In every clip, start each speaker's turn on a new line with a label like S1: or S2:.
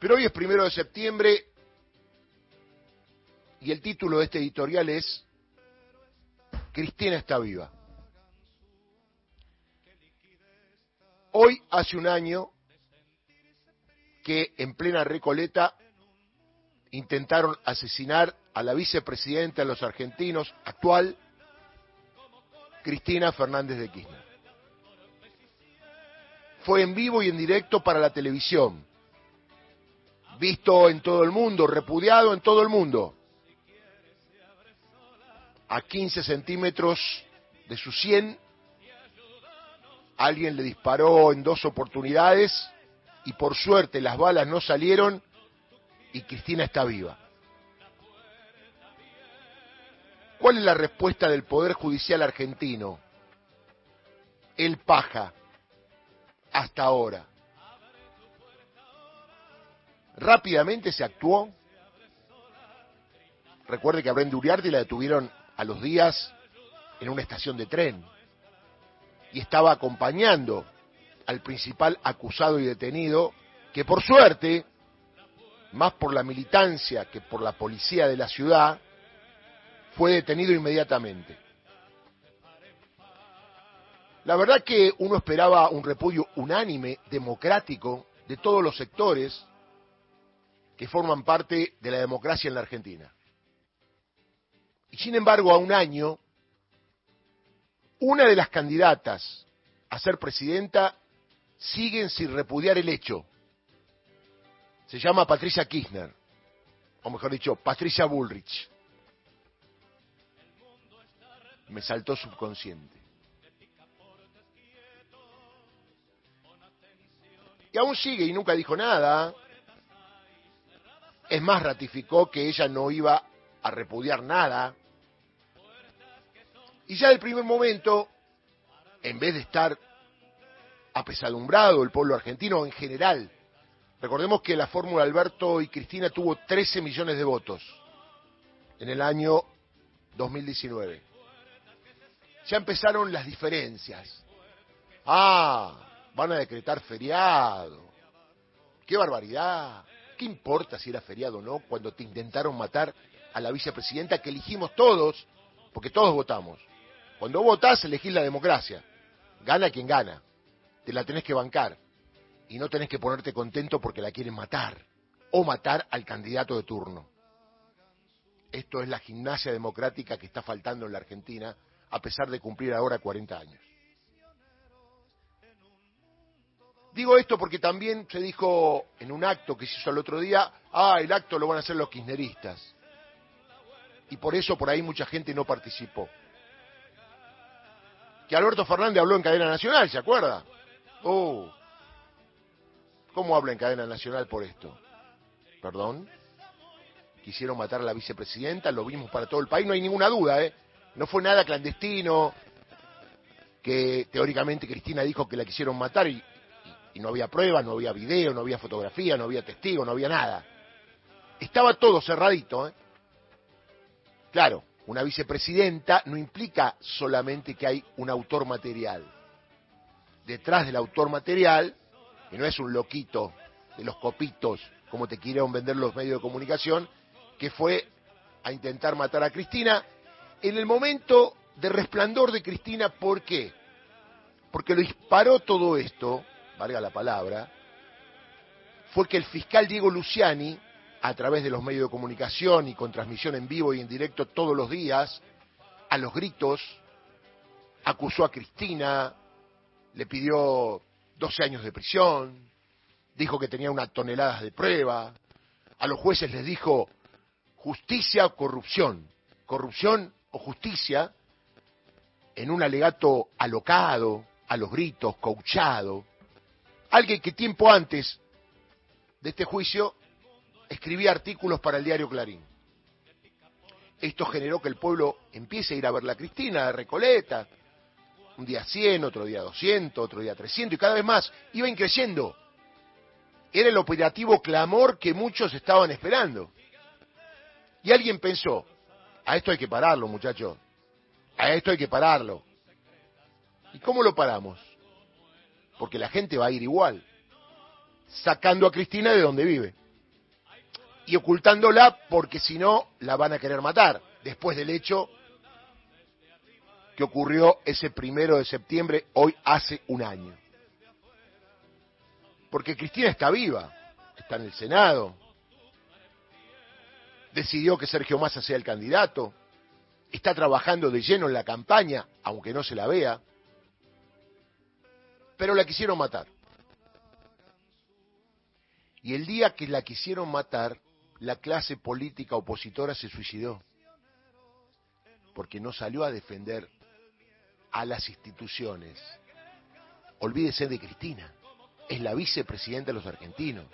S1: Pero hoy es primero de septiembre y el título de este editorial es Cristina está viva. Hoy hace un año que en plena Recoleta intentaron asesinar a la vicepresidenta de los argentinos actual, Cristina Fernández de Kirchner. Fue en vivo y en directo para la televisión, visto en todo el mundo, repudiado en todo el mundo. A 15 centímetros de su 100, alguien le disparó en dos oportunidades y por suerte las balas no salieron y Cristina está viva. ¿Cuál es la respuesta del Poder Judicial argentino? El paja, hasta ahora. Rápidamente se actuó. Recuerde que a Brenda Uriarte la detuvieron a los días en una estación de tren y estaba acompañando al principal acusado y detenido, que por suerte, más por la militancia que por la policía de la ciudad, fue detenido inmediatamente. La verdad que uno esperaba un repudio unánime, democrático, de todos los sectores que forman parte de la democracia en la Argentina. Y sin embargo, a un año, una de las candidatas a ser presidenta siguen sin repudiar el hecho. Se llama Patricia Kirchner, o mejor dicho, Patricia Bullrich. Me saltó subconsciente. Y aún sigue y nunca dijo nada. Es más, ratificó que ella no iba a repudiar nada. Y ya del primer momento, en vez de estar apesadumbrado el pueblo argentino en general. Recordemos que la fórmula Alberto y Cristina tuvo 13 millones de votos en el año 2019. Ya empezaron las diferencias. Ah, van a decretar feriado. ¡Qué barbaridad! ¿Qué importa si era feriado o no cuando te intentaron matar a la vicepresidenta que elegimos todos? Porque todos votamos. Cuando votás, elegís la democracia. Gana quien gana te la tenés que bancar y no tenés que ponerte contento porque la quieren matar o matar al candidato de turno. Esto es la gimnasia democrática que está faltando en la Argentina a pesar de cumplir ahora 40 años. Digo esto porque también se dijo en un acto que se hizo el otro día, ah, el acto lo van a hacer los kirchneristas. Y por eso por ahí mucha gente no participó. Que Alberto Fernández habló en cadena nacional, ¿se acuerda? Oh, ¿cómo habla en cadena nacional por esto? ¿Perdón? Quisieron matar a la vicepresidenta, lo vimos para todo el país, no hay ninguna duda, ¿eh? No fue nada clandestino, que teóricamente Cristina dijo que la quisieron matar y, y no había pruebas, no había video, no había fotografía, no había testigo, no había nada. Estaba todo cerradito, ¿eh? Claro, una vicepresidenta no implica solamente que hay un autor material detrás del autor material, que no es un loquito de los copitos, como te quieran vender los medios de comunicación, que fue a intentar matar a Cristina en el momento de resplandor de Cristina, ¿por qué? Porque lo disparó todo esto, valga la palabra, fue que el fiscal Diego Luciani, a través de los medios de comunicación y con transmisión en vivo y en directo todos los días, a los gritos, acusó a Cristina, le pidió 12 años de prisión, dijo que tenía una tonelada de prueba, a los jueces les dijo justicia o corrupción, corrupción o justicia, en un alegato alocado, a los gritos, cauchado, alguien que tiempo antes de este juicio escribía artículos para el diario Clarín. Esto generó que el pueblo empiece a ir a ver la Cristina de Recoleta, un día 100, otro día 200, otro día 300 y cada vez más, iban creciendo. Era el operativo clamor que muchos estaban esperando. Y alguien pensó, a esto hay que pararlo, muchachos, a esto hay que pararlo. ¿Y cómo lo paramos? Porque la gente va a ir igual, sacando a Cristina de donde vive. y ocultándola porque si no la van a querer matar, después del hecho que ocurrió ese primero de septiembre, hoy hace un año. Porque Cristina está viva, está en el Senado, decidió que Sergio Massa sea el candidato, está trabajando de lleno en la campaña, aunque no se la vea, pero la quisieron matar. Y el día que la quisieron matar, la clase política opositora se suicidó, porque no salió a defender a las instituciones. Olvídese de Cristina, es la vicepresidenta de los argentinos.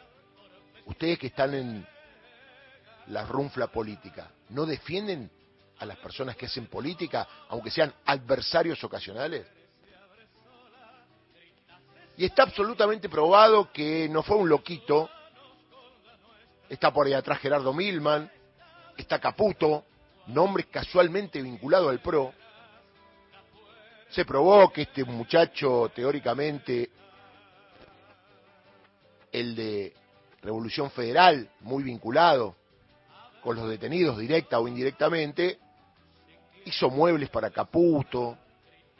S1: Ustedes que están en la runfla política, ¿no defienden a las personas que hacen política, aunque sean adversarios ocasionales? Y está absolutamente probado que no fue un loquito. Está por ahí atrás Gerardo Milman, está Caputo, nombre casualmente vinculado al PRO. Se probó que este muchacho, teóricamente, el de Revolución Federal, muy vinculado con los detenidos directa o indirectamente, hizo muebles para Caputo,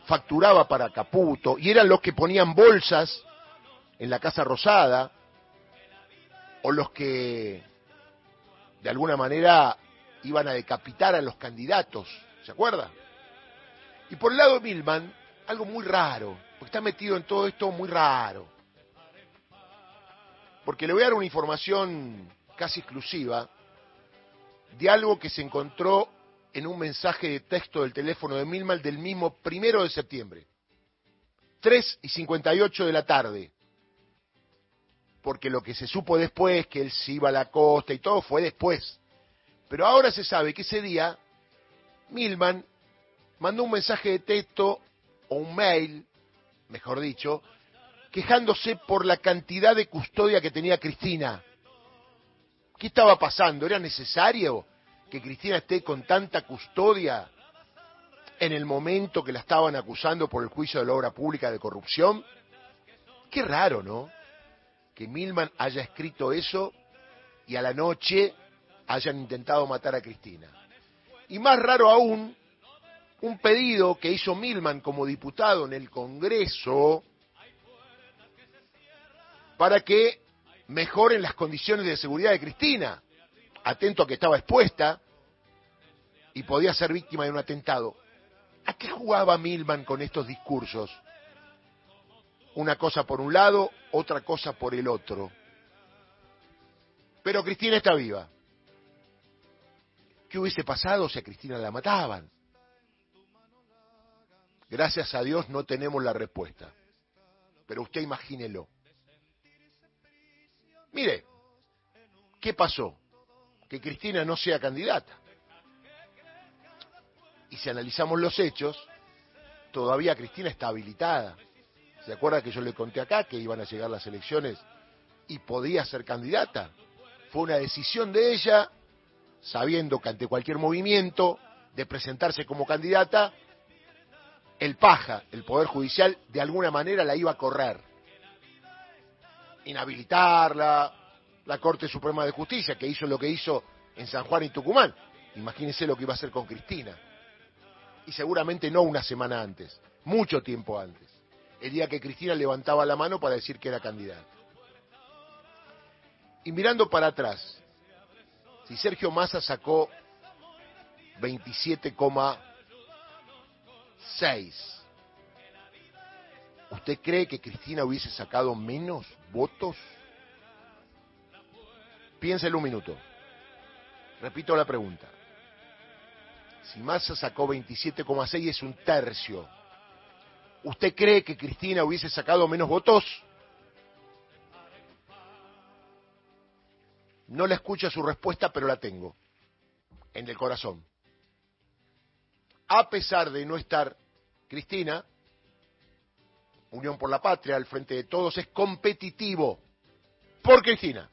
S1: facturaba para Caputo, y eran los que ponían bolsas en la Casa Rosada, o los que de alguna manera iban a decapitar a los candidatos, ¿se acuerda? Y por el lado de Milman, algo muy raro, porque está metido en todo esto muy raro. Porque le voy a dar una información casi exclusiva de algo que se encontró en un mensaje de texto del teléfono de Milman del mismo primero de septiembre. 3 y 58 de la tarde. Porque lo que se supo después, que él se iba a la costa y todo, fue después. Pero ahora se sabe que ese día Milman mandó un mensaje de texto o un mail, mejor dicho, quejándose por la cantidad de custodia que tenía Cristina ¿Qué estaba pasando? ¿Era necesario que Cristina esté con tanta custodia en el momento que la estaban acusando por el juicio de la obra pública de corrupción? Qué raro, ¿no? Que Milman haya escrito eso y a la noche hayan intentado matar a Cristina. Y más raro aún, un pedido que hizo Milman como diputado en el Congreso para que mejoren las condiciones de seguridad de Cristina, atento a que estaba expuesta y podía ser víctima de un atentado. ¿A qué jugaba Milman con estos discursos? Una cosa por un lado, otra cosa por el otro. Pero Cristina está viva. ¿Qué hubiese pasado si a Cristina la mataban? Gracias a Dios no tenemos la respuesta. Pero usted imagínelo. Mire, ¿qué pasó? Que Cristina no sea candidata. Y si analizamos los hechos, todavía Cristina está habilitada. ¿Se acuerda que yo le conté acá que iban a llegar las elecciones y podía ser candidata? Fue una decisión de ella, sabiendo que ante cualquier movimiento de presentarse como candidata, el paja, el Poder Judicial, de alguna manera la iba a correr inhabilitarla, la Corte Suprema de Justicia, que hizo lo que hizo en San Juan y Tucumán. Imagínense lo que iba a hacer con Cristina. Y seguramente no una semana antes, mucho tiempo antes. El día que Cristina levantaba la mano para decir que era candidata. Y mirando para atrás, si Sergio Massa sacó 27,6 ¿Usted cree que Cristina hubiese sacado menos votos? Piénselo un minuto. Repito la pregunta. Si Massa sacó 27,6 es un tercio. ¿Usted cree que Cristina hubiese sacado menos votos? No la escucha su respuesta, pero la tengo en el corazón. A pesar de no estar Cristina, Unión por la Patria, al frente de todos, es competitivo por Cristina.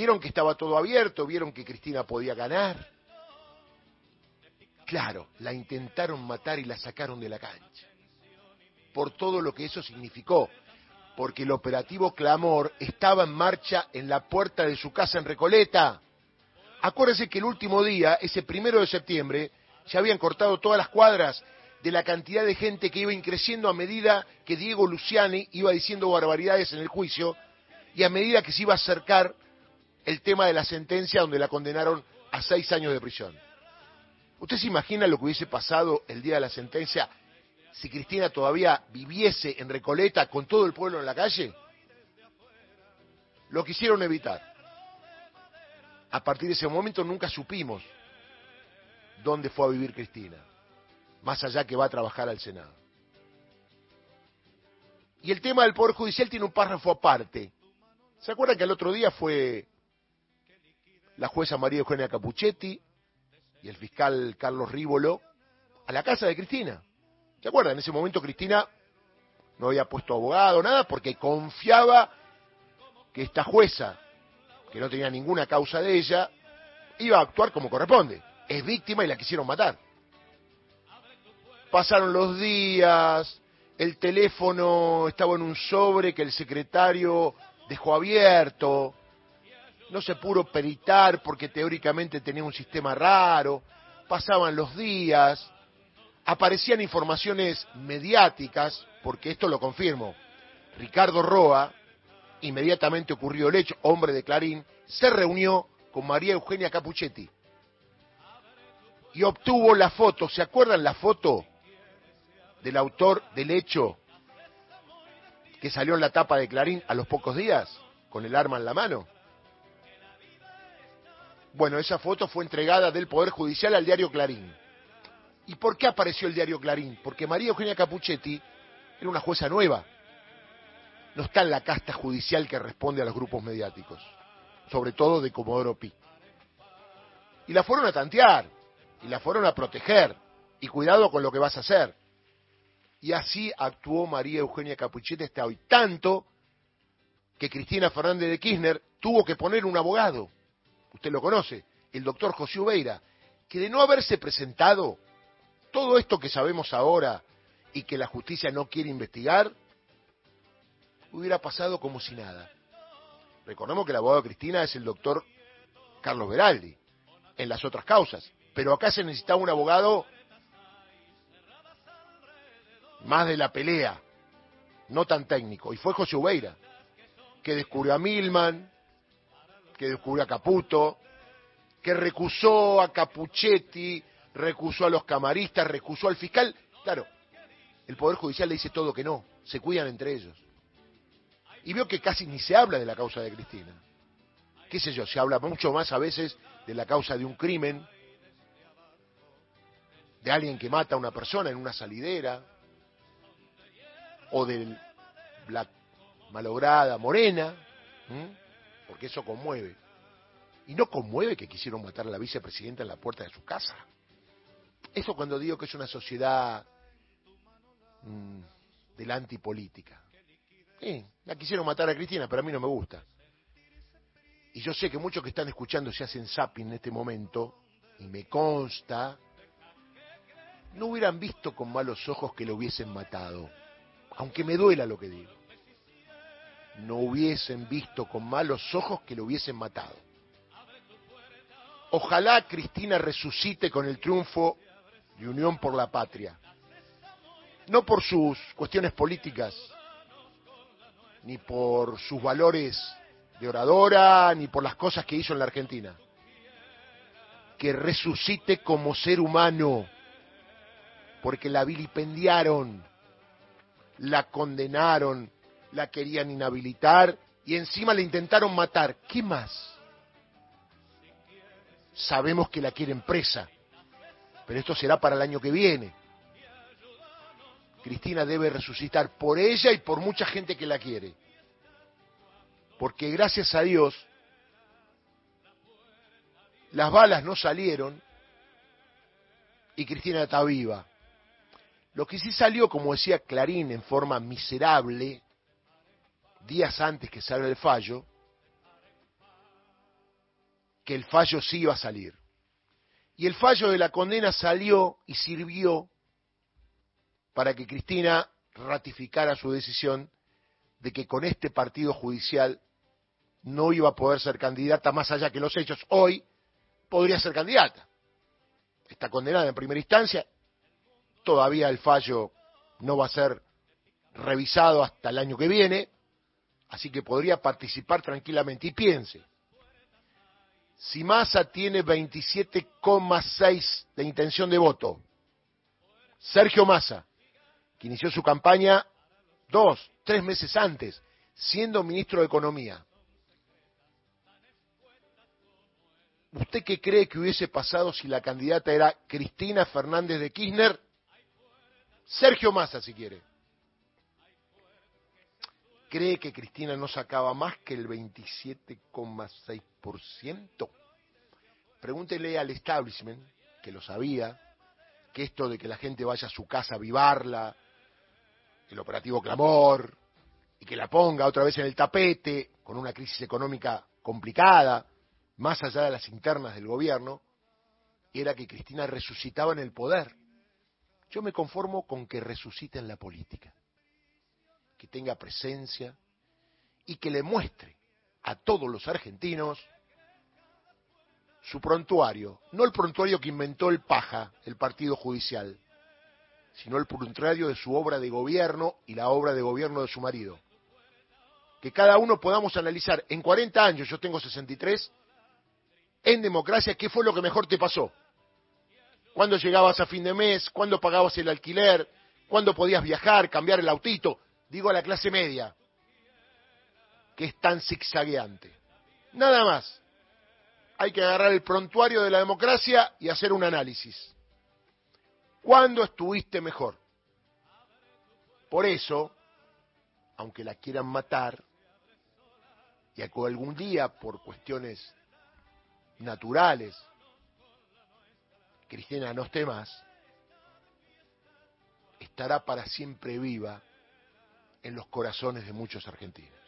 S1: Vieron que estaba todo abierto, vieron que Cristina podía ganar. Claro, la intentaron matar y la sacaron de la cancha. Por todo lo que eso significó. porque el operativo Clamor estaba en marcha en la puerta de su casa en Recoleta. Acuérdense que el último día, ese primero de septiembre, se habían cortado todas las cuadras de la cantidad de gente que iba increciendo a medida que Diego Luciani iba diciendo barbaridades en el juicio y a medida que se iba a acercar el tema de la sentencia donde la condenaron a seis años de prisión. ¿Usted se imagina lo que hubiese pasado el día de la sentencia si Cristina todavía viviese en Recoleta con todo el pueblo en la calle? Lo quisieron evitar. A partir de ese momento nunca supimos dónde fue a vivir Cristina, más allá que va a trabajar al Senado. Y el tema del Poder Judicial tiene un párrafo aparte. ¿Se acuerdan que el otro día fue la jueza María Eugenia Capuchetti y el fiscal Carlos Rívolo a la casa de Cristina? ¿Se acuerdan? En ese momento Cristina no había puesto abogado, nada, porque confiaba que esta jueza, que no tenía ninguna causa de ella, iba a actuar como corresponde es víctima y la quisieron matar. Pasaron los días, el teléfono estaba en un sobre que el secretario dejó abierto, no se pudo peritar porque teóricamente tenía un sistema raro, pasaban los días, aparecían informaciones mediáticas, porque esto lo confirmo, Ricardo Roa, inmediatamente ocurrió el hecho, hombre de Clarín, se reunió con María Eugenia Capuchetti y obtuvo la foto. ¿Se acuerdan la foto del autor del hecho que salió en la tapa de Clarín a los pocos días con el arma en la mano? Bueno, esa foto fue entregada del Poder Judicial al diario Clarín. ¿Y por qué apareció el diario Clarín? Porque María Eugenia Capuchetti era una jueza nueva. No está en la casta judicial que responde a los grupos mediáticos, sobre todo de Comodoro Pi. Y la fueron a tantear, y la fueron a proteger. Y cuidado con lo que vas a hacer. Y así actuó María Eugenia Capuchetti hasta hoy. Tanto que Cristina Fernández de Kirchner tuvo que poner un abogado. Usted lo conoce, el doctor José Ubeira, que de no haberse presentado todo esto que sabemos ahora y que la justicia no quiere investigar, hubiera pasado como si nada. Recordemos que el abogado de Cristina es el doctor Carlos Beraldi, en las otras causas pero acá se necesitaba un abogado más de la pelea, no tan técnico, y fue José Ubeira, que descubrió a Milman, que descubrió a Caputo, que recusó a Capuchetti, recusó a los camaristas, recusó al fiscal. Claro, el Poder Judicial le dice todo que no, se cuidan entre ellos. Y veo que casi ni se habla de la causa de Cristina. ¿Qué sé yo? Se habla mucho más a veces de la causa de un crimen, de alguien que mata a una persona en una salidera, o de la malograda morena, porque eso conmueve. Y no conmueve que quisieron matar a la vicepresidenta en la puerta de su casa. Eso cuando digo que es una sociedad mm, de la antipolítica. Sí, la quisieron matar a Cristina, pero a mí no me gusta. Y yo sé que muchos que están escuchando se hacen zapping en este momento, y me consta no hubieran visto con malos ojos que lo hubiesen matado, aunque me duela lo que digo. No hubiesen visto con malos ojos que lo hubiesen matado. Ojalá Cristina resucite con el triunfo de Unión por la Patria. No por sus cuestiones políticas, ni por sus valores de oradora, ni por las cosas que hizo en la Argentina. Que resucite como ser humano porque la vilipendiaron, la condenaron, la querían inhabilitar y encima la intentaron matar. ¿Qué más? Sabemos que la quieren presa, pero esto será para el año que viene. Cristina debe resucitar por ella y por mucha gente que la quiere. Porque gracias a Dios, las balas no salieron y Cristina está viva. Lo que sí salió, como decía Clarín, en forma miserable, días antes que salga el fallo, que el fallo sí iba a salir. Y el fallo de la condena salió y sirvió para que Cristina ratificara su decisión de que con este partido judicial no iba a poder ser candidata más allá que los hechos. Hoy podría ser candidata. Está condenada en primera instancia. Todavía el fallo no va a ser revisado hasta el año que viene. Así que podría participar tranquilamente. Y piense, si Massa tiene 27,6 de intención de voto, Sergio Massa, que inició su campaña dos, tres meses antes, siendo ministro de Economía, ¿Usted qué cree que hubiese pasado si la candidata era Cristina Fernández de Kirchner? Sergio Massa, si quiere. ¿Cree que Cristina no sacaba más que el 27,6%? Pregúntele al establishment, que lo sabía, que esto de que la gente vaya a su casa a vivarla, el operativo clamor, y que la ponga otra vez en el tapete, con una crisis económica complicada, más allá de las internas del gobierno, era que Cristina resucitaba en el poder. Yo me conformo con que resucite en la política, que tenga presencia y que le muestre a todos los argentinos su prontuario, no el prontuario que inventó el Paja, el Partido Judicial, sino el prontuario de su obra de gobierno y la obra de gobierno de su marido. Que cada uno podamos analizar, en 40 años, yo tengo 63, en democracia, ¿qué fue lo que mejor te pasó? ¿Cuándo llegabas a fin de mes? ¿Cuándo pagabas el alquiler? ¿Cuándo podías viajar, cambiar el autito? Digo a la clase media, que es tan zigzagueante. Nada más. Hay que agarrar el prontuario de la democracia y hacer un análisis. ¿Cuándo estuviste mejor? Por eso, aunque la quieran matar, y algún día por cuestiones naturales, Cristina no esté más, estará para siempre viva en los corazones de muchos argentinos.